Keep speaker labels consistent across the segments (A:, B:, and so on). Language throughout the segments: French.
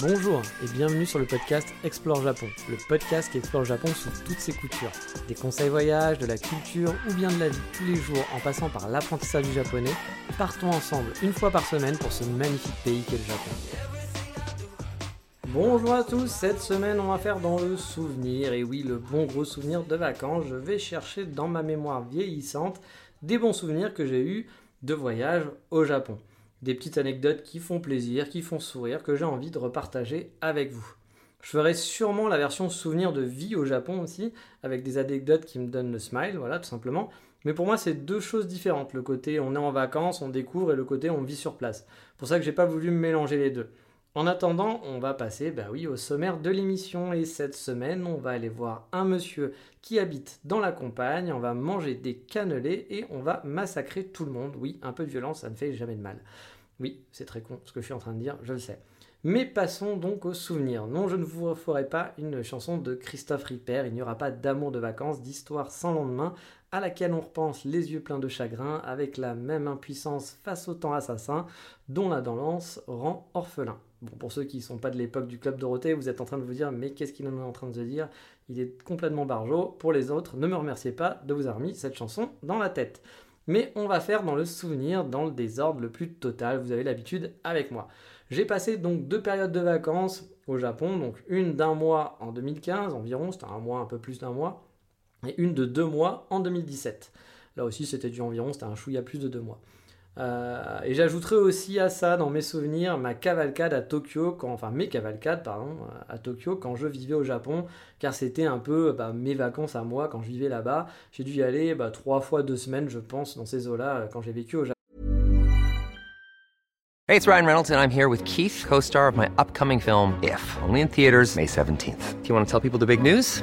A: Bonjour et bienvenue sur le podcast Explore Japon, le podcast qui explore Japon sous toutes ses coutures. Des conseils voyage, de la culture ou bien de la vie tous les jours en passant par l'apprentissage du japonais, partons ensemble une fois par semaine pour ce magnifique pays qu'est le Japon. Bonjour à tous, cette semaine on va faire dans le souvenir, et oui le bon gros souvenir de vacances, je vais chercher dans ma mémoire vieillissante des bons souvenirs que j'ai eus de voyage au Japon des petites anecdotes qui font plaisir, qui font sourire, que j'ai envie de repartager avec vous. Je ferai sûrement la version souvenir de vie au Japon aussi, avec des anecdotes qui me donnent le smile, voilà, tout simplement. Mais pour moi, c'est deux choses différentes. Le côté on est en vacances, on découvre, et le côté on vit sur place. Pour ça que j'ai pas voulu mélanger les deux. En attendant, on va passer bah oui, au sommaire de l'émission et cette semaine, on va aller voir un monsieur qui habite dans la campagne, on va manger des cannelés et on va massacrer tout le monde. Oui, un peu de violence, ça ne fait jamais de mal. Oui, c'est très con ce que je suis en train de dire, je le sais. Mais passons donc aux souvenirs. Non, je ne vous ferai pas une chanson de Christophe Ripper, il n'y aura pas d'amour de vacances, d'histoire sans lendemain, à laquelle on repense les yeux pleins de chagrin, avec la même impuissance face au temps assassin, dont la danse rend orphelin. Bon, pour ceux qui ne sont pas de l'époque du Club Dorothée, vous êtes en train de vous dire, mais qu'est-ce qu'il est en train de se dire? Il est complètement barjot. Pour les autres, ne me remerciez pas de vous avoir mis cette chanson dans la tête. Mais on va faire dans le souvenir, dans le désordre le plus total, vous avez l'habitude avec moi. J'ai passé donc deux périodes de vacances au Japon, donc une d'un mois en 2015 environ, c'était un mois, un peu plus d'un mois, et une de deux mois en 2017. Là aussi, c'était du environ, c'était un chouïa plus de deux mois. Euh, et j'ajouterai aussi à ça, dans mes souvenirs, ma cavalcade à Tokyo, quand, enfin mes cavalcades, pardon, à Tokyo quand je vivais au Japon, car c'était un peu bah, mes vacances à moi quand je vivais là-bas. J'ai dû y aller bah, trois fois deux semaines, je pense, dans ces eaux-là, euh, quand j'ai vécu au Japon.
B: Hey, it's Ryan Reynolds, and I'm here with Keith, co-star of my upcoming film, If, only in theaters, May 17th. Do you want to tell people the big news?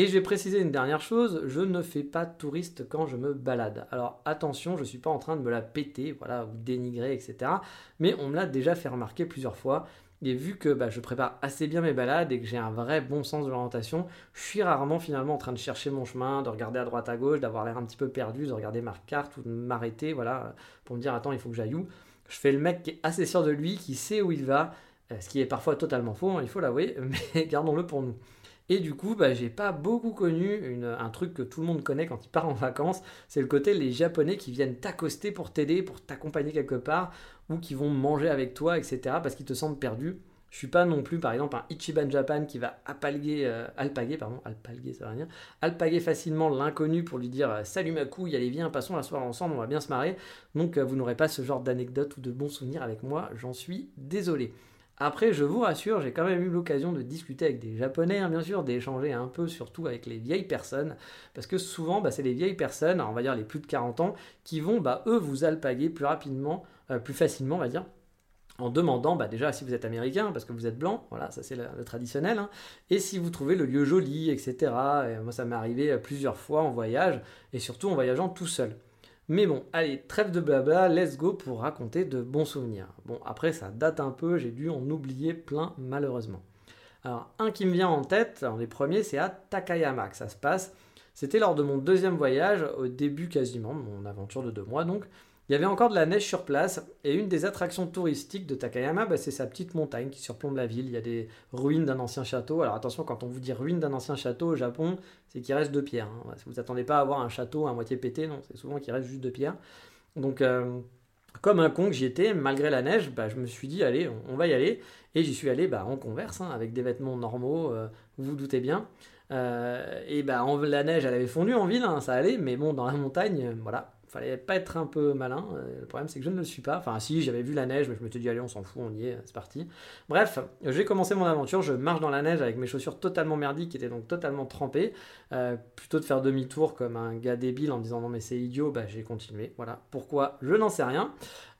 A: Et je vais préciser une dernière chose, je ne fais pas touriste quand je me balade. Alors attention, je ne suis pas en train de me la péter, voilà, dénigrer, etc. Mais on me l'a déjà fait remarquer plusieurs fois. Et vu que bah, je prépare assez bien mes balades et que j'ai un vrai bon sens de l'orientation, je suis rarement finalement en train de chercher mon chemin, de regarder à droite à gauche, d'avoir l'air un petit peu perdu, de regarder ma carte ou de m'arrêter, voilà, pour me dire attends, il faut que j'aille où. Je fais le mec qui est assez sûr de lui, qui sait où il va, euh, ce qui est parfois totalement faux, hein, il faut l'avouer, mais gardons-le pour nous. Et du coup, bah, j'ai pas beaucoup connu un truc que tout le monde connaît quand il part en vacances. C'est le côté les Japonais qui viennent t'accoster pour t'aider, pour t'accompagner quelque part, ou qui vont manger avec toi, etc. parce qu'ils te sentent perdu. Je suis pas non plus, par exemple, un Ichiban Japan qui va euh, alpaguer, pardon, alpaguer, ça va rien, alpaguer facilement l'inconnu pour lui dire Salut ma couille, allez, viens, passons la soirée ensemble, on va bien se marrer. Donc, euh, vous n'aurez pas ce genre d'anecdote ou de bons souvenirs avec moi, j'en suis désolé. Après, je vous rassure, j'ai quand même eu l'occasion de discuter avec des Japonais, hein, bien sûr, d'échanger un peu, surtout avec les vieilles personnes, parce que souvent, bah, c'est les vieilles personnes, on va dire les plus de 40 ans, qui vont, bah, eux, vous alpaguer plus rapidement, euh, plus facilement, on va dire, en demandant bah, déjà si vous êtes américain, parce que vous êtes blanc, voilà, ça c'est le, traditionnel, hein, et si vous trouvez le lieu joli, etc. Et moi, ça m'est arrivé euh, plusieurs fois en voyage, et surtout en voyageant tout seul. Mais bon, allez, trêve de blabla, let's go pour raconter de bons souvenirs. Bon, après, ça date un peu, j'ai dû en oublier plein, malheureusement. Alors, un qui me vient en tête, en les premiers, c'est à Takayama que ça se passe. C'était lors de mon deuxième voyage, au début quasiment de mon aventure de deux mois donc. Il y avait encore de la neige sur place et une des attractions touristiques de Takayama, bah, c'est sa petite montagne qui surplombe la ville. Il y a des ruines d'un ancien château. Alors attention, quand on vous dit ruines d'un ancien château au Japon, c'est qu'il reste de pierres. Hein. Vous n'attendez pas à avoir un château à moitié pété, non, c'est souvent qu'il reste juste de pierres. Donc, euh, comme un con que j'y étais, malgré la neige, bah, je me suis dit, allez, on, va y aller. Et j'y suis allé bah, en converse, hein, avec des vêtements normaux, euh, vous vous doutez bien. Euh, et bah, la neige, elle avait fondu en ville, hein, ça allait, mais bon, dans la montagne, voilà, fallait pas être un peu malin. Euh, le problème, c'est que je ne le suis pas. Enfin, si, j'avais vu la neige, mais je me suis dit, allez, on s'en fout, on y est, c'est parti. Bref, j'ai commencé mon aventure. Je marche dans la neige avec mes chaussures totalement merdiques, qui étaient donc totalement trempées. Euh, plutôt de faire demi-tour comme un gars débile en disant non, mais c'est idiot, bah, j'ai continué. Voilà. Pourquoi? Je n'en sais rien.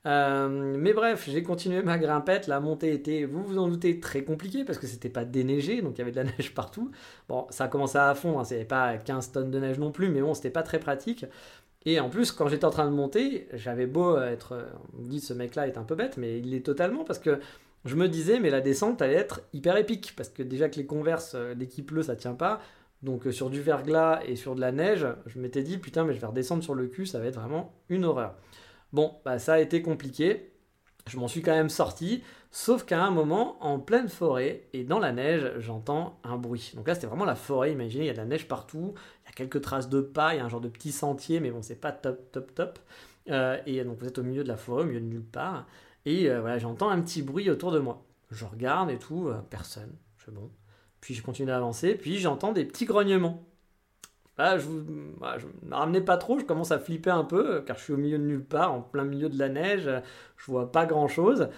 A: Euh, mais bref, j'ai continué ma grimpette. La montée était, vous vous en doutez, très compliquée parce que c'était pas déneigé, donc il y avait de la neige partout. Bon, ça a commencé à fond, hein, c'était pas 15 tonnes de neige non plus, mais bon, c'était pas très pratique. Et en plus, quand j'étais en train de monter, j'avais beau être. On me dit ce mec-là est un peu bête, mais il est totalement parce que je me disais, mais la descente allait être hyper épique parce que déjà que les converses, dès qu'il pleut, ça tient pas. Donc euh, sur du verglas et sur de la neige, je m'étais dit putain, mais je vais redescendre sur le cul, ça va être vraiment une horreur. Bon, bah, ça a été compliqué. Je m'en suis quand même sorti, sauf qu'à un moment, en pleine forêt et dans la neige, j'entends un bruit. Donc là, c'était vraiment la forêt. Imaginez, il y a de la neige partout, quelques traces de pas, il y a un genre de petit sentier, mais bon, c'est pas top, top, top. Euh, et donc vous êtes au milieu de la forêt, au milieu de nulle part. Et euh, voilà, j'entends un petit bruit autour de moi. Je regarde et tout, personne. Je bon. Puis je continue d'avancer, puis j'entends des petits grognements. Là, je ne me ramenais pas trop, je commence à flipper un peu, car je suis au milieu de nulle part, en plein milieu de la neige, je vois pas grand chose.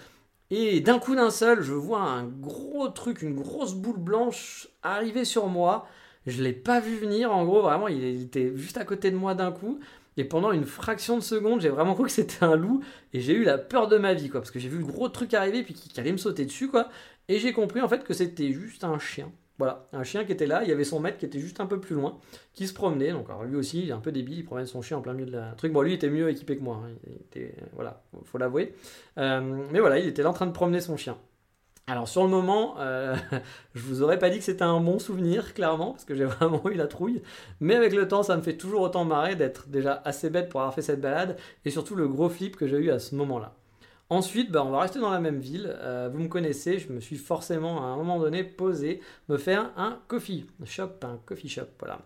A: Et d'un coup d'un seul, je vois un gros truc, une grosse boule blanche arriver sur moi. Je l'ai pas vu venir, en gros, vraiment, il était juste à côté de moi d'un coup. Et pendant une fraction de seconde, j'ai vraiment cru que c'était un loup. Et j'ai eu la peur de ma vie, quoi. Parce que j'ai vu le gros truc arriver, puis qui allait me sauter dessus, quoi. Et j'ai compris, en fait, que c'était juste un chien. Voilà, un chien qui était là, il y avait son maître qui était juste un peu plus loin, qui se promenait. Donc, alors lui aussi, il est un peu débile, il promène son chien en plein milieu de la truc. Bon, lui, il était mieux équipé que moi, hein. il était, voilà, faut l'avouer. Euh, mais voilà, il était là en train de promener son chien. Alors sur le moment, euh, je vous aurais pas dit que c'était un bon souvenir, clairement, parce que j'ai vraiment eu la trouille. Mais avec le temps, ça me fait toujours autant marrer d'être déjà assez bête pour avoir fait cette balade, et surtout le gros flip que j'ai eu à ce moment-là. Ensuite, bah, on va rester dans la même ville. Euh, vous me connaissez, je me suis forcément à un moment donné posé me faire un coffee shop, un coffee shop, voilà.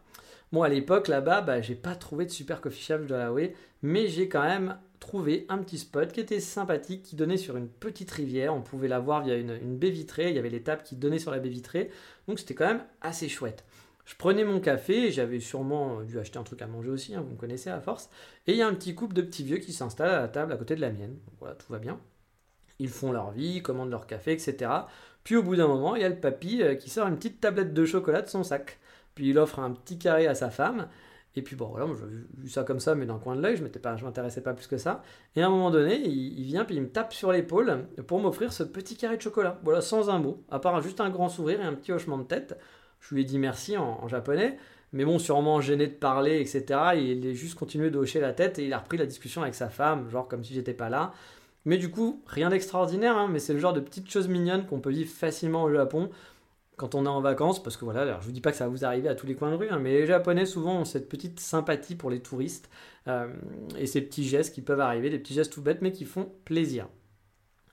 A: Bon, à l'époque, là-bas, bah, j'ai pas trouvé de super coffee shop, je dois l'avouer, mais j'ai quand même trouvé un petit spot qui était sympathique, qui donnait sur une petite rivière. On pouvait la voir via une, baie vitrée, il y avait les tables qui donnaient sur la baie vitrée, donc c'était quand même assez chouette. Je prenais mon café, j'avais sûrement dû acheter un truc à manger aussi, hein, vous me connaissez à force. Et il y a un petit couple de petits vieux qui s'installent à la table à côté de la mienne. voilà, tout va bien. Ils font leur vie, commandent leur café, etc. Puis au bout d'un moment, il y a le papy euh, qui sort une petite tablette de chocolat de son sac. Puis il offre un petit carré à sa femme. Et puis bon, voilà, j'ai vu ça comme ça, mais d'un coin de l'œil, je ne m'intéressais pas plus que ça. Et à un moment donné, il, il vient, puis il me tape sur l'épaule pour m'offrir ce petit carré de chocolat. Voilà, sans un mot, à part juste un grand sourire et un petit hochement de tête. Je lui ai dit merci en, japonais, mais bon, sûrement gêné de parler, etc. il a juste continué de hocher la tête et il a repris la discussion avec sa femme, genre comme si j'étais pas là. Mais du coup, rien d'extraordinaire, hein, mais c'est le genre de petites choses mignonnes qu'on peut vivre facilement au Japon quand on est en vacances, parce que voilà, alors je vous dis pas que ça va vous arriver à tous les coins de rue, hein, mais les Japonais souvent ont cette petite sympathie pour les touristes euh, et ces petits gestes qui peuvent arriver, des petits gestes tout bêtes mais qui font plaisir.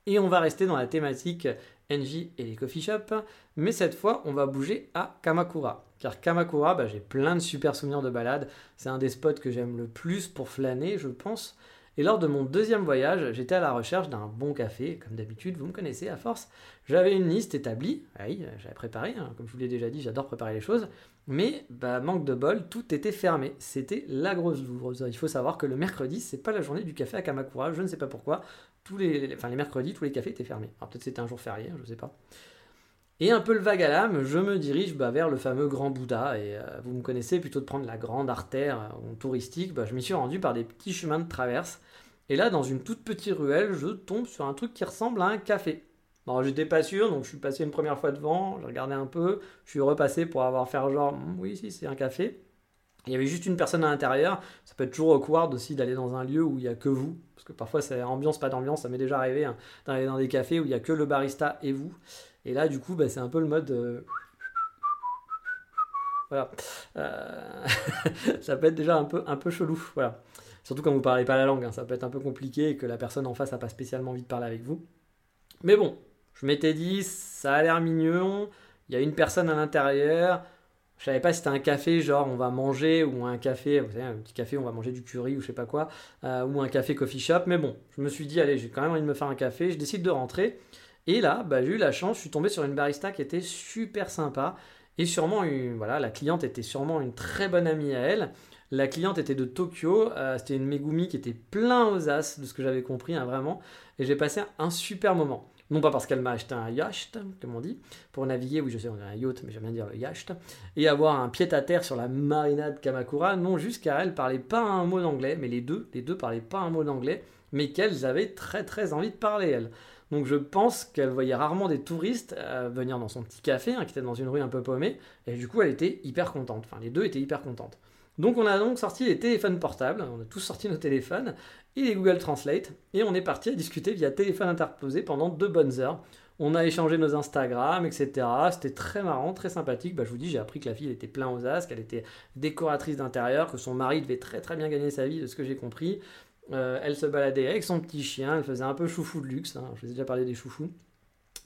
A: Et on va rester dans la thématique NJ et les coffee shops, mais cette fois on va bouger à Kamakura. Car Kamakura, bah, j'ai plein de super souvenirs de balade, c'est un des spots que j'aime le plus pour flâner, je pense. Et lors de mon deuxième voyage, j'étais à la recherche d'un bon café, comme d'habitude, vous me connaissez à force. J'avais une liste établie, oui, j'avais préparé, hein, comme je vous l'ai déjà dit, j'adore préparer les choses, mais bah, manque de bol, tout était fermé. C'était la grosse lourde. Il faut savoir que le mercredi, c'est pas la journée du café à Kamakura, je ne sais pas pourquoi. Tous les, enfin, les mercredis, tous les cafés étaient fermés. Alors peut-être c'était un jour férié, je ne sais pas. Et un peu le vague à l'âme, je me dirige bah, vers le fameux Grand Bouddha. Et euh, vous me connaissez, plutôt de prendre la grande artère euh, touristique, bah, je m'y suis rendu par des petits chemins de traverse. Et là, dans une toute petite ruelle, je tombe sur un truc qui ressemble à un café. Alors j'étais pas sûr, donc je suis passé une première fois devant, j'ai regardé un peu, je suis repassé pour avoir fait genre, hmm, oui, si, c'est un café. Il y avait juste une personne à l'intérieur. Ça peut être toujours awkward aussi d'aller dans un lieu où il n'y a que vous. Parce que parfois, c'est ambiance, pas d'ambiance. Ça m'est déjà arrivé hein, d'aller dans des cafés où il n'y a que le barista et vous. Et là, du coup, bah, c'est un peu le mode. Euh, voilà. Euh, ça peut être déjà un peu, un peu chelou. Voilà. Surtout quand vous parlez pas la langue. Hein. Ça peut être un peu compliqué et que la personne en face n'a pas spécialement envie de parler avec vous. Mais bon, je m'étais dit, ça a l'air mignon. Il y a une personne à l'intérieur. Je savais pas si c'était un café, genre on va manger, ou un café, vous savez, un petit café, on va manger du curry ou je sais pas quoi, euh, ou un café coffee shop. Mais bon, je me suis dit, allez, j'ai quand même envie de me faire un café. Je décide de rentrer. Et là, bah, j'ai eu la chance, je suis tombé sur une barista qui était super sympa Et sûrement, voilà, la cliente était sûrement une très bonne amie à elle. La cliente était de Tokyo, euh, c'était une Megumi qui était plein aux as, de ce que j'avais compris, hein, vraiment. Et j'ai passé un super moment. Non pas parce qu'elle m'a acheté un yacht, comme on dit, pour naviguer, oui je sais, on a un yacht, mais j'aime bien dire le yacht, et avoir un pied-à-terre sur la marina de Kamakura, non, juste car elle parlait pas un mot d'anglais, mais les deux, les deux parlaient pas un mot d'anglais, mais qu'elles avaient très très envie de parler, elles. Donc je pense qu'elle voyait rarement des touristes euh, venir dans son petit café, hein, qui était dans une rue un peu paumée, et du coup elle était hyper contente. Enfin les deux étaient hyper contentes. Donc on a donc sorti les téléphones portables, on a tous sorti nos téléphones, et les Google Translate, et on est parti à discuter via téléphone interposé pendant deux bonnes heures. On a échangé nos Instagram, etc. C'était très marrant, très sympathique. Bah, je vous dis, j'ai appris que la fille était plein aux as, qu'elle était décoratrice d'intérieur, que son mari devait très très bien gagner sa vie, de ce que j'ai compris. Euh, elle se baladait avec son petit chien, elle faisait un peu choufou de luxe, hein. je vous ai déjà parlé des choufous.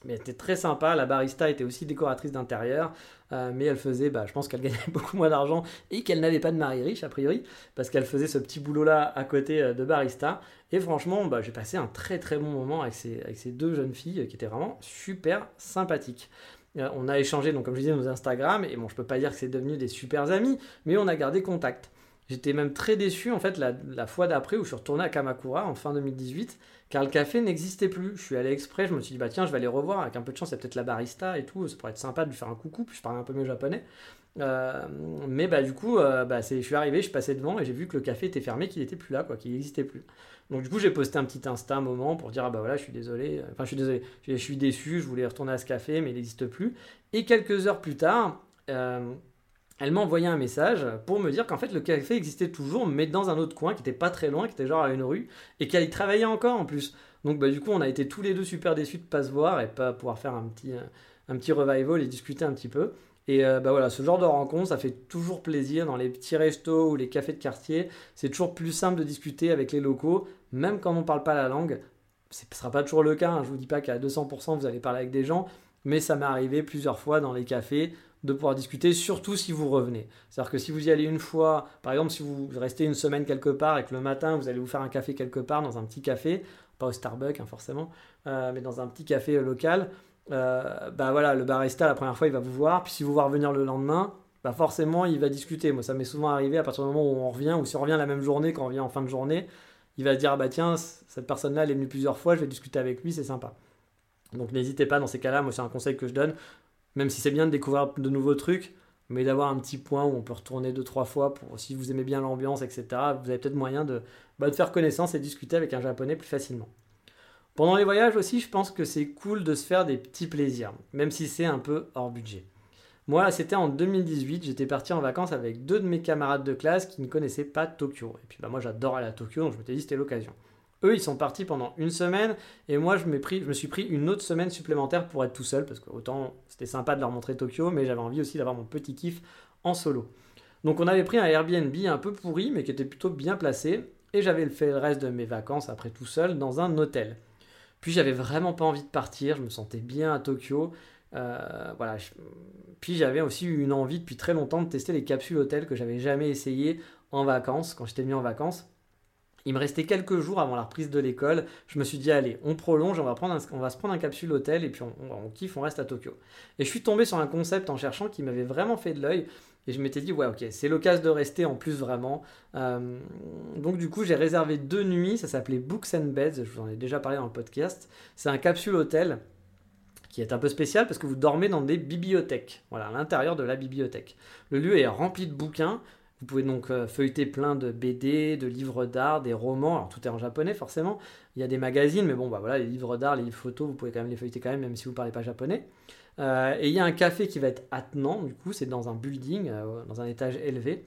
A: Mais elle était très sympa, la barista était aussi décoratrice d'intérieur, euh, mais elle faisait, bah, je pense qu'elle gagnait beaucoup moins d'argent et qu'elle n'avait pas de mari riche a priori, parce qu'elle faisait ce petit boulot-là à côté euh, de barista. Et franchement, bah, j'ai passé un très très bon moment avec ces, deux jeunes filles qui étaient vraiment super sympathiques. on a échangé, donc comme je disais, nos Instagram, et bon, je peux pas dire que c'est devenu des super amis, mais on a gardé contact. J'étais même très déçu en fait la, fois d'après où je suis retourné à Kamakura en fin 2018 car le café n'existait plus. Je suis allé exprès, je me suis dit bah tiens je vais aller revoir avec un peu de chance c'est peut-être la barista et tout, ça pourrait être sympa de lui faire un coucou puis je parlais un peu mieux japonais. Euh, mais bah du coup euh, bah, je suis arrivé, je passé devant et j'ai vu que le café était fermé, qu'il n'était plus là quoi, qu'il n'existait plus. Donc du coup j'ai posté un petit Insta un moment pour dire ah bah voilà je suis désolé, enfin je suis désolé, je, suis déçu, je voulais retourner à ce café mais il n'existe plus. Et quelques heures plus tard euh, elle m'a envoyé un message pour me dire qu'en fait le café existait toujours, mais dans un autre coin qui était pas très loin, qui était genre à une rue, et qu'elle y travaillait encore en plus. Donc bah, du coup on a été tous les deux super déçus de pas se voir et pas pouvoir faire un petit, un petit revival et discuter un petit peu. Et euh, bah voilà, ce genre de rencontre, ça fait toujours plaisir dans les petits restos ou les cafés de quartier. C'est toujours plus simple de discuter avec les locaux, même quand on ne parle pas la langue. Ce ne sera pas toujours le cas, hein. je ne vous dis pas qu'à 200% vous allez parler avec des gens, mais ça m'est arrivé plusieurs fois dans les cafés de pouvoir discuter, surtout si vous revenez. C'est-à-dire que si vous y allez une fois, par exemple, si vous restez une semaine quelque part et que le matin vous allez vous faire un café quelque part dans un petit café, pas au Starbucks hein, forcément, euh, mais dans un petit café euh, local, euh, bah voilà, le barista la première fois il va vous voir, puis si vous voulez revenir le lendemain, bah forcément il va discuter. Moi ça m'est souvent arrivé à partir du moment où on revient, ou si on revient la même journée, quand on revient en fin de journée, il va se dire ah bah tiens cette personne-là elle est venue plusieurs fois, je vais discuter avec lui, c'est sympa. Donc n'hésitez pas dans ces cas-là, moi c'est un conseil que je donne, même si c'est bien de découvrir de nouveaux trucs, mais d'avoir un petit point où on peut retourner deux, trois fois pour si vous aimez bien l'ambiance, etc. Vous avez peut-être moyen de, bah, de faire connaissance et discuter avec un japonais plus facilement. Pendant les voyages aussi, je pense que c'est cool de se faire des petits plaisirs, même si c'est un peu hors budget. Moi, c'était en 2018, j'étais parti en vacances avec deux de mes camarades de classe qui ne connaissaient pas Tokyo. Et puis bah, moi, j'adore aller à Tokyo, donc je me suis dit c'était l'occasion. Eux, ils sont partis pendant une semaine et moi, je, me suis pris une autre semaine supplémentaire pour être tout seul parce que autant c'était sympa de leur montrer Tokyo, mais j'avais envie aussi d'avoir mon petit kiff en solo. Donc, on avait pris un Airbnb un peu pourri, mais qui était plutôt bien placé et j'avais fait le reste de mes vacances après tout seul dans un hôtel. Puis, j'avais vraiment pas envie de partir, je me sentais bien à Tokyo. Euh, voilà. Puis j'avais aussi eu une envie depuis très longtemps de tester les capsules hôtels que j'avais jamais essayé en vacances, quand j'étais venu en vacances. Il me restait quelques jours avant la reprise de l'école. Je me suis dit, allez, on prolonge, on va, prendre on va se prendre un capsule hôtel et puis on, kiffe, on reste à Tokyo. Et je suis tombé sur un concept en cherchant qui m'avait vraiment fait de l'œil. Et je m'étais dit, ouais, ok, c'est l'occasion de rester en plus vraiment. Euh, donc, du coup, j'ai réservé deux nuits. Ça s'appelait Books and Beds. Je vous en ai déjà parlé dans le podcast. C'est un capsule hôtel qui est un peu spécial parce que vous dormez dans des bibliothèques. Voilà, à l'intérieur de la bibliothèque. Le lieu est rempli de bouquins. Vous pouvez donc euh, feuilleter plein de BD, de livres d'art, des romans. Alors tout est en japonais forcément. Il y a des magazines, mais bon, bah voilà, les livres d'art, les livres photos, vous pouvez quand même les feuilleter quand même, même si vous ne parlez pas japonais. Euh, et il y a un café qui va être attenant, du coup, c'est dans un building, euh, dans un étage élevé.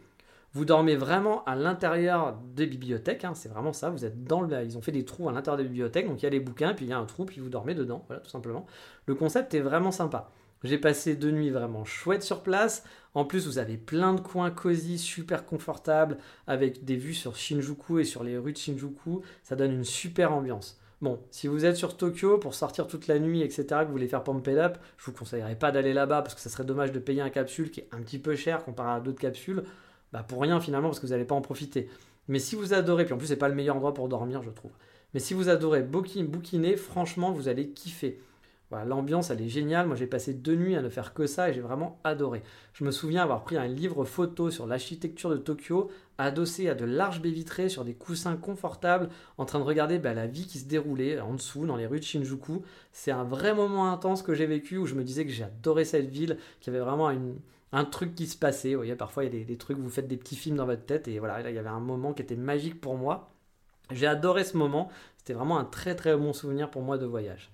A: Vous dormez vraiment à l'intérieur des bibliothèques, hein, c'est vraiment ça. Vous êtes dans le, ils ont fait des trous à l'intérieur des bibliothèques, donc il y a les bouquins, puis il y a un trou, puis vous dormez dedans, voilà, tout simplement. Le concept est vraiment sympa. J'ai passé deux nuits vraiment chouettes sur place. En plus, vous avez plein de coins cosy, super confortables, avec des vues sur Shinjuku et sur les rues de Shinjuku. Ça donne une super ambiance. Bon, si vous êtes sur Tokyo pour sortir toute la nuit, etc., que vous voulez faire pump it up, je vous conseillerais pas d'aller là-bas parce que ça serait dommage de payer un capsule qui est un petit peu cher comparé à d'autres capsules. Bah pour rien finalement parce que vous n'allez pas en profiter. Mais si vous adorez, puis en plus c'est pas le meilleur endroit pour dormir, je trouve. Mais si vous adorez bouquiner, franchement, vous allez kiffer. Voilà, l'ambiance, elle est géniale. Moi, j'ai passé deux nuits à ne faire que ça et j'ai vraiment adoré. Je me souviens avoir pris un livre photo sur l'architecture de Tokyo, adossé à de larges baies vitrées sur des coussins confortables, en train de regarder bah, la vie qui se déroulait en dessous, dans les rues de Shinjuku. C'est un vrai moment intense que j'ai vécu où je me disais que j'ai adoré cette ville, qu'il y avait vraiment un truc qui se passait. Vous voyez, parfois, il y a des, trucs, vous faites des petits films dans votre tête et voilà, là, il y avait un moment qui était magique pour moi. J'ai adoré ce moment. C'était vraiment un très très bon souvenir pour moi de voyage.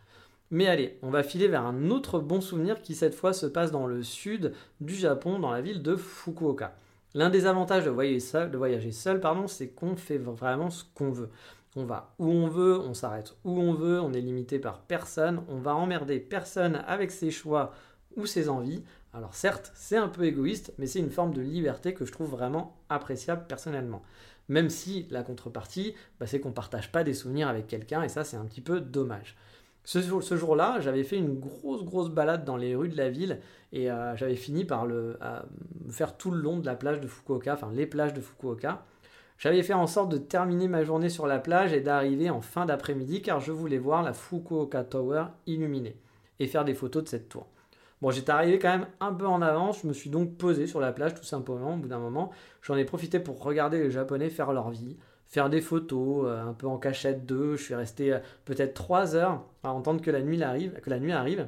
A: Mais allez, on va filer vers un autre bon souvenir qui cette fois se passe dans le sud du Japon, dans la ville de Fukuoka. L'un des avantages de voyager seul, c'est qu'on fait vraiment ce qu'on veut. On va où on veut, on s'arrête où on veut, on est limité par personne, on va emmerder personne avec ses choix ou ses envies. Alors certes, c'est un peu égoïste, mais c'est une forme de liberté que je trouve vraiment appréciable personnellement. Même si la contrepartie, bah, c'est qu'on ne partage pas des souvenirs avec quelqu'un, et ça c'est un petit peu dommage. Ce, jour-là, j'avais fait une grosse, grosse balade dans les rues de la ville et euh, j'avais fini par le, faire tout le long de la plage de Fukuoka, enfin les plages de Fukuoka. J'avais fait en sorte de terminer ma journée sur la plage et d'arriver en fin d'après-midi car je voulais voir la Fukuoka Tower illuminée et faire des photos de cette tour. Bon, j'étais arrivé quand même un peu en avance, je me suis donc posé sur la plage tout simplement au bout d'un moment. J'en ai profité pour regarder les Japonais faire leur vie, faire des photos, euh, un peu en cachette d'eux. Je suis resté euh, peut-être trois heures à entendre que la nuit arrive, que la nuit arrive.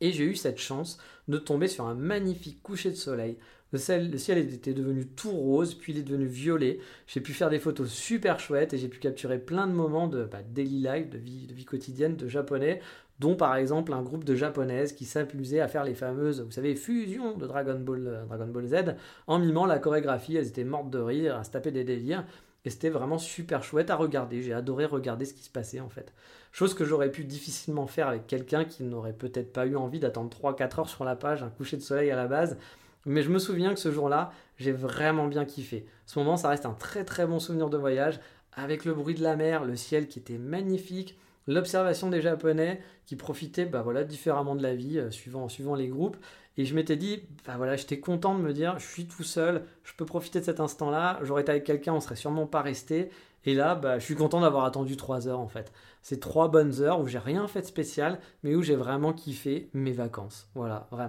A: Et j'ai eu cette chance de tomber sur un magnifique coucher de soleil. Le ciel, était devenu tout rose, puis il est devenu violet. J'ai pu faire des photos super chouettes et j'ai pu capturer plein de moments de bah, daily life, de vie, quotidienne de japonais, dont par exemple un groupe de japonaises qui s'amusait à faire les fameuses, vous savez, fusions de Dragon Ball, euh, Dragon Ball Z en mimant la chorégraphie. Elles étaient mortes de rire, à se taper des délires. Et c'était vraiment super chouette à regarder. J'ai adoré regarder ce qui se passait en fait. Chose que j'aurais pu difficilement faire avec quelqu'un qui n'aurait peut-être pas eu envie d'attendre 3-4 heures sur la page, un coucher de soleil à la base. Mais je me souviens que ce jour-là, j'ai vraiment bien kiffé. Ce moment, ça reste un très très bon souvenir de voyage, avec le bruit de la mer, le ciel qui était magnifique, l'observation des Japonais qui profitaient bah voilà, différemment de la vie, euh, suivant, suivant les groupes, et je m'étais dit, bah voilà, j'étais content de me dire, je suis tout seul, je peux profiter de cet instant-là. J'aurais été avec quelqu'un, on serait sûrement pas resté. Et là, bah, je suis content d'avoir attendu trois heures en fait. C'est trois bonnes heures où j'ai rien fait de spécial, mais où j'ai vraiment kiffé mes vacances. Voilà, vraiment.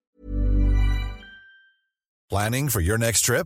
C: Planning for your next trip?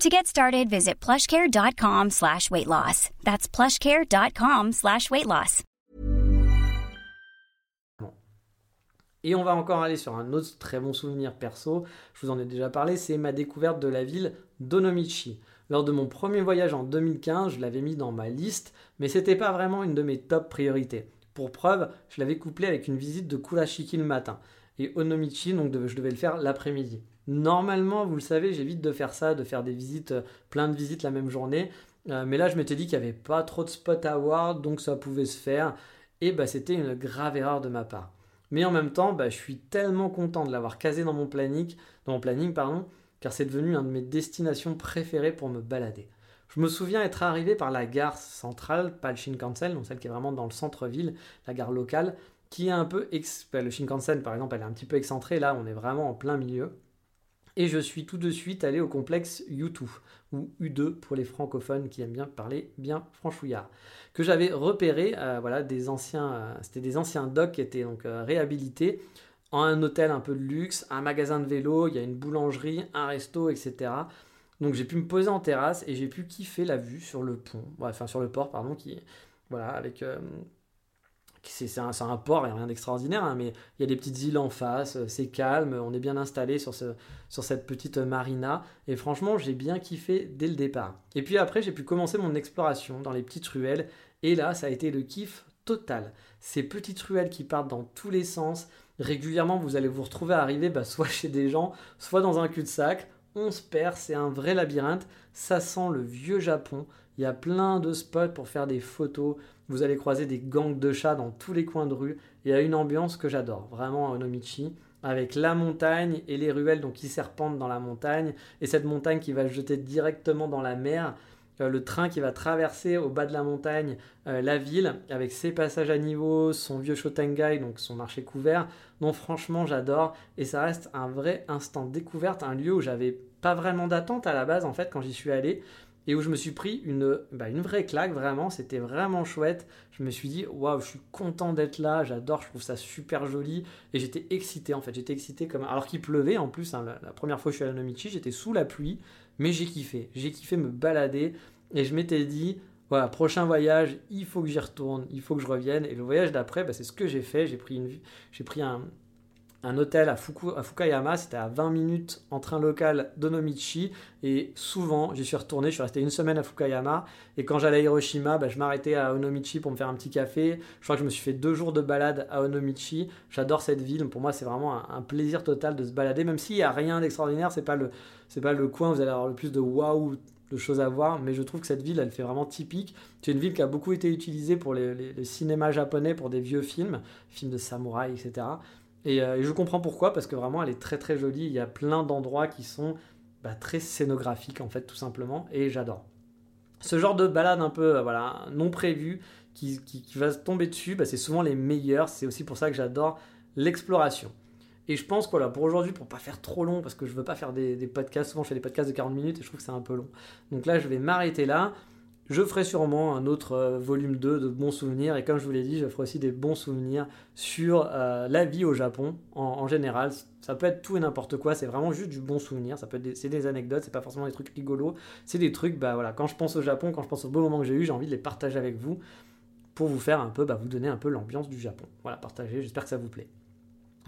D: To get started, visit plushcare.com slash weight loss. That's plushcare.com slash weight loss.
A: Et on va encore aller sur un autre très bon souvenir perso, je vous en ai déjà parlé, c'est ma découverte de la ville d'Onomichi. Lors de mon premier voyage en 2015, je l'avais mis dans ma liste, mais c'était pas vraiment une de mes top priorités. Pour preuve, je l'avais couplé avec une visite de Kurashiki le matin. Et Onomichi, donc je devais le faire l'après-midi. Normalement, vous le savez, j'évite de faire ça, de faire des visites, euh, plein de visites la même journée. Euh, mais là, je m'étais dit qu'il n'y avait pas trop de spots à voir, donc ça pouvait se faire. Et bah, c'était une grave erreur de ma part. Mais en même temps, bah, je suis tellement content de l'avoir casé dans mon planning, pardon, car c'est devenu une de mes destinations préférées pour me balader. Je me souviens être arrivé par la gare centrale, pas le Shinkansen, donc celle qui est vraiment dans le centre-ville, la gare locale, qui est un peu... Ex... Bah, le Shinkansen, par exemple, elle est un petit peu excentrée, là on est vraiment en plein milieu. Et je suis tout de suite allé au complexe U2, ou U2 pour les francophones qui aiment bien parler bien franchouillard, que j'avais repéré, euh, voilà, euh, c'était des anciens docks qui étaient donc euh, réhabilités en un hôtel un peu de luxe, un magasin de vélo, il y a une boulangerie, un resto, etc. Donc j'ai pu me poser en terrasse et j'ai pu kiffer la vue sur le pont, enfin sur le port, pardon, qui, voilà, avec c'est un, port, il n'y a rien d'extraordinaire, hein, mais il y a des petites îles en face, c'est calme, on est bien installé sur, ce, sur cette petite marina, et franchement, j'ai bien kiffé dès le départ. Et puis après, j'ai pu commencer mon exploration dans les petites ruelles, et là, ça a été le kiff total. Ces petites ruelles qui partent dans tous les sens, régulièrement, vous allez vous retrouver à arriver bah, soit chez des gens, soit dans un cul-de-sac, on se perd, c'est un vrai labyrinthe, ça sent le vieux Japon, il y a plein de spots pour faire des photos, vous allez croiser des gangs de chats dans tous les coins de rue. Il y a une ambiance que j'adore, vraiment à Onomichi, avec la montagne et les ruelles donc, qui serpentent dans la montagne, et cette montagne qui va jeter directement dans la mer. Euh, le train qui va traverser au bas de la montagne euh, la ville avec ses passages à niveau, son vieux Shotengai, donc son marché couvert. Donc franchement j'adore et ça reste un vrai instant découverte, un lieu où j'avais pas vraiment d'attente à la base en fait quand j'y suis allé et où je me suis pris une, bah, une vraie claque, vraiment, c'était vraiment chouette. Je me suis dit, waouh, je suis content d'être là, j'adore, je trouve ça super joli. Et j'étais excité, en fait, j'étais excité comme. Alors qu'il pleuvait en plus, hein, la, première fois que je suis à Nomichi, j'étais sous la pluie, mais j'ai kiffé. J'ai kiffé me balader et je m'étais dit, voilà, prochain voyage, il faut que j'y retourne, il faut que je revienne. Et le voyage d'après, bah, c'est ce que j'ai fait. J'ai pris, une, j'ai pris un, un hôtel à, Fukayama, c'était à 20 minutes en train local d'Onomichi. Et souvent, j'y suis retourné, je suis resté une semaine à Fukayama. Et quand j'allais à Hiroshima, bah, je m'arrêtais à Onomichi pour me faire un petit café. Je crois que je me suis fait deux jours de balade à Onomichi. J'adore cette ville. Pour moi, c'est vraiment un, plaisir total de se balader. Même s'il n'y a rien d'extraordinaire, c'est pas le, pas le coin où vous allez avoir le plus de waouh de choses à voir, mais je trouve que cette ville, elle fait vraiment typique. C'est une ville qui a beaucoup été utilisée pour les, les, cinémas japonais, pour des vieux films, films de samouraï, etc. Euh, et, je comprends pourquoi, parce que vraiment, elle est très très jolie. Il y a plein d'endroits qui sont bah, très scénographiques, en fait, tout simplement, et j'adore. Ce genre de balade un peu euh, voilà, non prévue qui, qui, va tomber dessus, bah, c'est souvent les meilleurs. C'est aussi pour ça que j'adore l'exploration. Et je pense voilà, pour aujourd'hui, pour pas faire trop long, parce que je veux pas faire des, des, podcasts, souvent je fais des podcasts de 40 minutes et je trouve que c'est un peu long. Donc là, je vais m'arrêter là. Je ferai sûrement un autre euh, volume 2 de bons souvenirs et comme je vous l'ai dit, je ferai aussi des bons souvenirs sur euh, la vie au Japon en, général. Ça peut être tout et n'importe quoi, c'est vraiment juste du bon souvenir. Ça peut être c'est des anecdotes, c'est pas forcément des trucs rigolos, c'est des trucs, bah voilà, quand je pense au Japon, quand je pense aux beaux moments que j'ai eu, j'ai envie de les partager avec vous pour vous faire un peu, bah, vous donner un peu l'ambiance du Japon. Voilà, partagez, j'espère que ça vous plaît.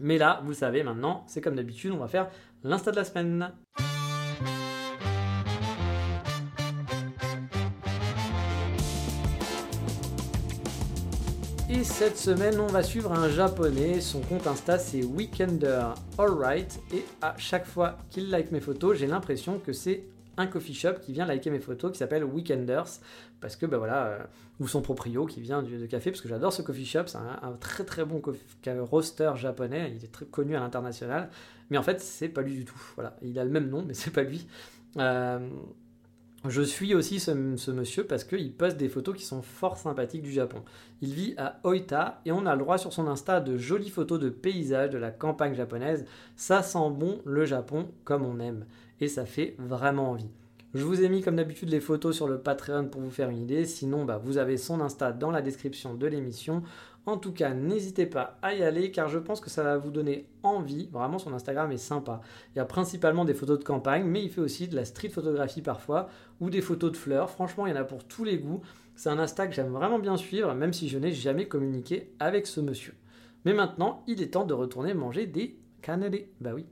A: Mais là, vous savez maintenant, c'est comme d'habitude, on va faire l'insta de la semaine. Cette semaine, on va suivre un japonais. Son compte Insta, c'est Weekender. Alright. Et à chaque fois qu'il like mes photos, j'ai l'impression que c'est un coffee shop qui vient liker mes photos qui s'appelle Weekenders. Parce que ben voilà euh, ou son proprio qui vient du, de café parce que j'adore ce coffee shop. C'est un, très très bon roaster japonais. Il est très connu à l'international. Mais en fait c'est pas lui du tout. Voilà. Il a le même nom mais c'est pas lui. Euh, je suis aussi ce, monsieur parce qu'il poste des photos qui sont fort sympathiques du Japon. Il vit à Oita et on a le droit sur son Insta de jolies photos de paysages de la campagne japonaise. Ça sent bon le Japon comme on aime et ça fait vraiment envie. Je vous ai mis comme d'habitude les photos sur le Patreon pour vous faire une idée. Sinon, bah, vous avez son Insta dans la description de l'émission. En tout cas, n'hésitez pas à y aller car je pense que ça va vous donner envie. Vraiment, son Instagram est sympa. Il y a principalement des photos de campagne, mais il fait aussi de la street photographie parfois ou des photos de fleurs. Franchement, il y en a pour tous les goûts. C'est un Insta que j'aime vraiment bien suivre, même si je n'ai jamais communiqué avec ce monsieur. Mais maintenant, il est temps de retourner manger des cannelés. Bah oui,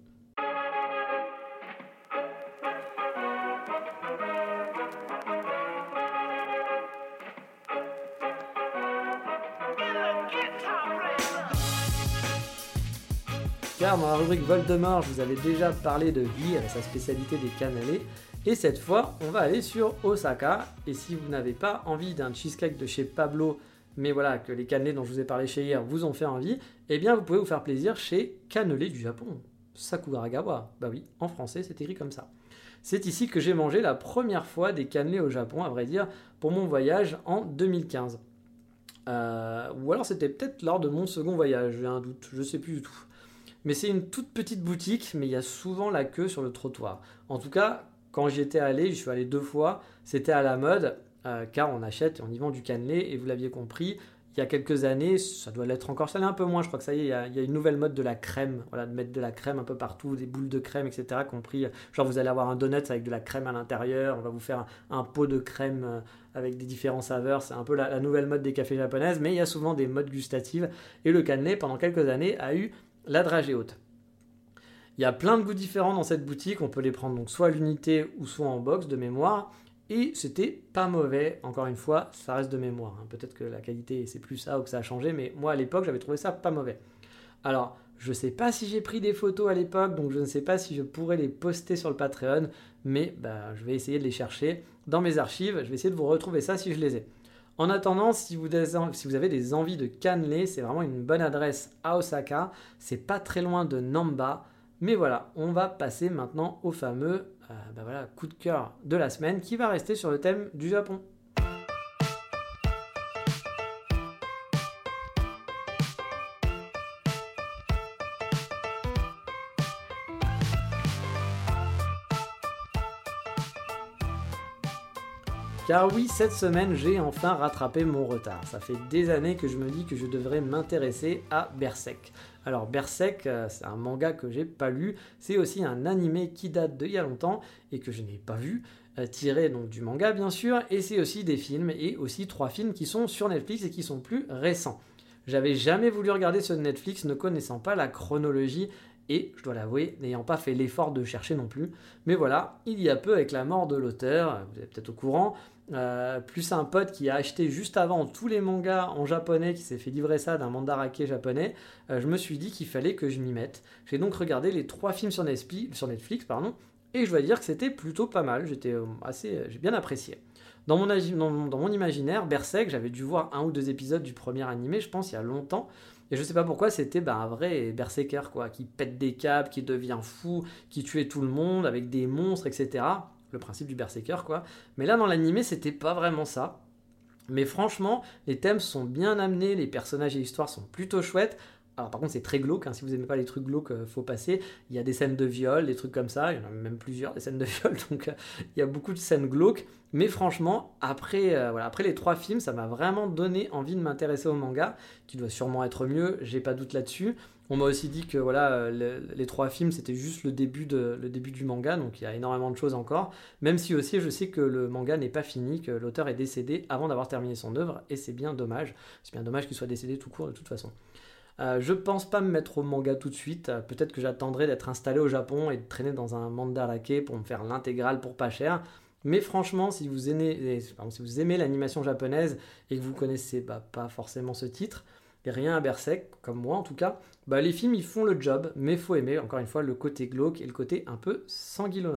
A: dans la rubrique Voldemort, je vous avais déjà parlé de Vir et sa spécialité des cannelés. Et cette fois, on va aller sur Osaka. Et si vous n'avez pas envie d'un cheesecake de chez Pablo, mais voilà, que les cannelés dont je vous ai parlé chez hier vous ont fait envie, eh bien vous pouvez vous faire plaisir chez Cannelé du Japon. Sakuragawa. Bah oui, en français c'est écrit comme ça. C'est ici que j'ai mangé la première fois des cannelés au Japon, à vrai dire, pour mon voyage en 2015. Euh, ou alors c'était peut-être lors de mon second voyage, j'ai un doute, je sais plus du tout. Mais c'est une toute petite boutique, mais il y a souvent la queue sur le trottoir. En tout cas, quand j'y étais allé, je suis allé deux fois, c'était à la mode, euh, car on achète, on y vend du cannelé, et vous l'aviez compris, il y a quelques années, ça doit l'être encore, ça l'est un peu moins, je crois que ça y est, il y, a, il y, a, une nouvelle mode de la crème, voilà, de mettre de la crème un peu partout, des boules de crème, etc. Compris, genre vous allez avoir un donut avec de la crème à l'intérieur, on va vous faire un, un, pot de crème euh, avec des différents saveurs, c'est un peu la, la, nouvelle mode des cafés japonaises, mais il y a souvent des modes gustatives, et le cannelé, pendant quelques années, a eu la dragée haute. Il y a plein de goûts différents dans cette boutique, on peut les prendre donc soit à l'unité ou soit en box de mémoire. Et c'était pas mauvais, encore une fois, ça reste de mémoire. Hein. Peut-être que la qualité c'est plus ça ou que ça a changé, mais moi à l'époque j'avais trouvé ça pas mauvais. Alors, je sais pas si j'ai pris des photos à l'époque, donc je ne sais pas si je pourrais les poster sur le Patreon, mais bah, je vais essayer de les chercher dans mes archives. Je vais essayer de vous retrouver ça si je les ai. En attendant, si vous, avez des envies de cannelé, c'est vraiment une bonne adresse à Osaka. C'est pas très loin de Namba. Mais voilà, on va passer maintenant au fameux euh, bah coup de cœur de la semaine qui va rester sur le thème du Japon. Car oui, cette semaine, j'ai enfin rattrapé mon retard. Ça fait des années que je me dis que je devrais m'intéresser à Berserk. Alors Berserk, euh, c'est un manga que j'ai pas lu, c'est aussi un animé qui date d'il y a longtemps et que je n'ai pas vu, euh, tiré donc du manga bien sûr, et c'est aussi des films et aussi trois films qui sont sur Netflix et qui sont plus récents. J'avais jamais voulu regarder ce Netflix ne connaissant pas la chronologie et, je dois l'avouer, n'ayant pas fait l'effort de chercher non plus. Mais voilà, il y a peu avec la mort de l'auteur, vous êtes peut-être au courant, euh, plus un pote qui a acheté juste avant tous les mangas en japonais, qui s'est fait livrer ça d'un mandarake japonais, euh, je me suis dit qu'il fallait que je m'y mette. J'ai donc regardé les trois films sur Netflix, pardon, et je dois dire que c'était plutôt pas mal. J'étais euh, assez, j'ai bien apprécié. Dans mon, imaginaire, Berserk, j'avais dû voir un ou deux épisodes du premier animé, je pense, il y a longtemps. Et je sais pas pourquoi, c'était bah, un vrai berserker, quoi, qui pète des câbles, qui devient fou, qui tuait tout le monde avec des monstres, etc le principe du berserker quoi. Mais là dans l'animé c'était pas vraiment ça. Mais franchement, les thèmes sont bien amenés, les personnages et l'histoire sont plutôt chouettes. Alors par contre c'est très glauque, hein. si vous aimez pas les trucs glauques, euh, faut passer. Il y a des scènes de viol, des trucs comme ça, il y en a même plusieurs des scènes de viol, donc euh, il y a beaucoup de scènes glauques. Mais franchement, après, euh, après les trois films, ça m'a vraiment donné envie de m'intéresser au manga, qui doit sûrement être mieux, j'ai pas doute là-dessus. On m'a aussi dit que voilà, les trois films c'était juste le début, le début du manga, donc il y a énormément de choses encore. Même si aussi je sais que le manga n'est pas fini, que l'auteur est décédé avant d'avoir terminé son œuvre, et c'est bien dommage. C'est bien dommage qu'il soit décédé tout court de toute façon. Euh, je pense pas me mettre au manga tout de suite. Euh, peut-être que j'attendrai d'être installé au Japon et de traîner dans un mandarake pour me faire l'intégrale pour pas cher. Mais franchement, si vous aimez, l'animation japonaise et que vous connaissez bah, pas forcément ce titre, et rien à Berserk, comme moi en tout cas, bah, les films ils font le job, mais faut aimer encore une fois le côté glauque et le côté un peu sanguinolent.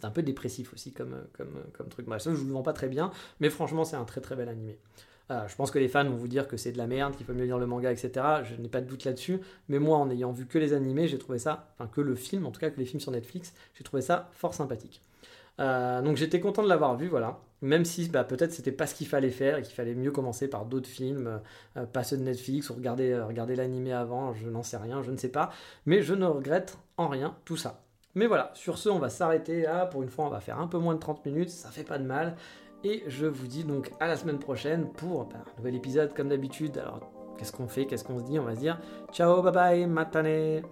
A: C'est un peu dépressif aussi comme, comme, comme truc. Bref, ça, je vous le vends pas très bien, mais franchement, c'est un très très bel animé. Euh, je pense que les fans vont vous dire que c'est de la merde, qu'il faut mieux lire le manga, etc. Je n'ai pas de doute là-dessus. Mais moi, en ayant vu que les animés, j'ai trouvé ça, enfin que le film, en tout cas que les films sur Netflix, j'ai trouvé ça fort sympathique. Euh, donc j'étais content de l'avoir vu, voilà. Même si bah, peut-être c'était pas ce qu'il fallait faire et qu'il fallait mieux commencer par d'autres films, euh, pas ceux de Netflix ou regarder, regarder l'animé avant, je n'en sais rien, je ne sais pas. Mais je ne regrette en rien tout ça. Mais voilà, sur ce, on va s'arrêter là. Pour une fois, on va faire un peu moins de 30 minutes, ça fait pas de mal. Et je vous dis donc à la semaine prochaine pour bah, un nouvel épisode comme d'habitude. Alors, qu'est-ce qu'on fait? Qu'est-ce qu'on se dit? On va se dire ciao, bye bye, matane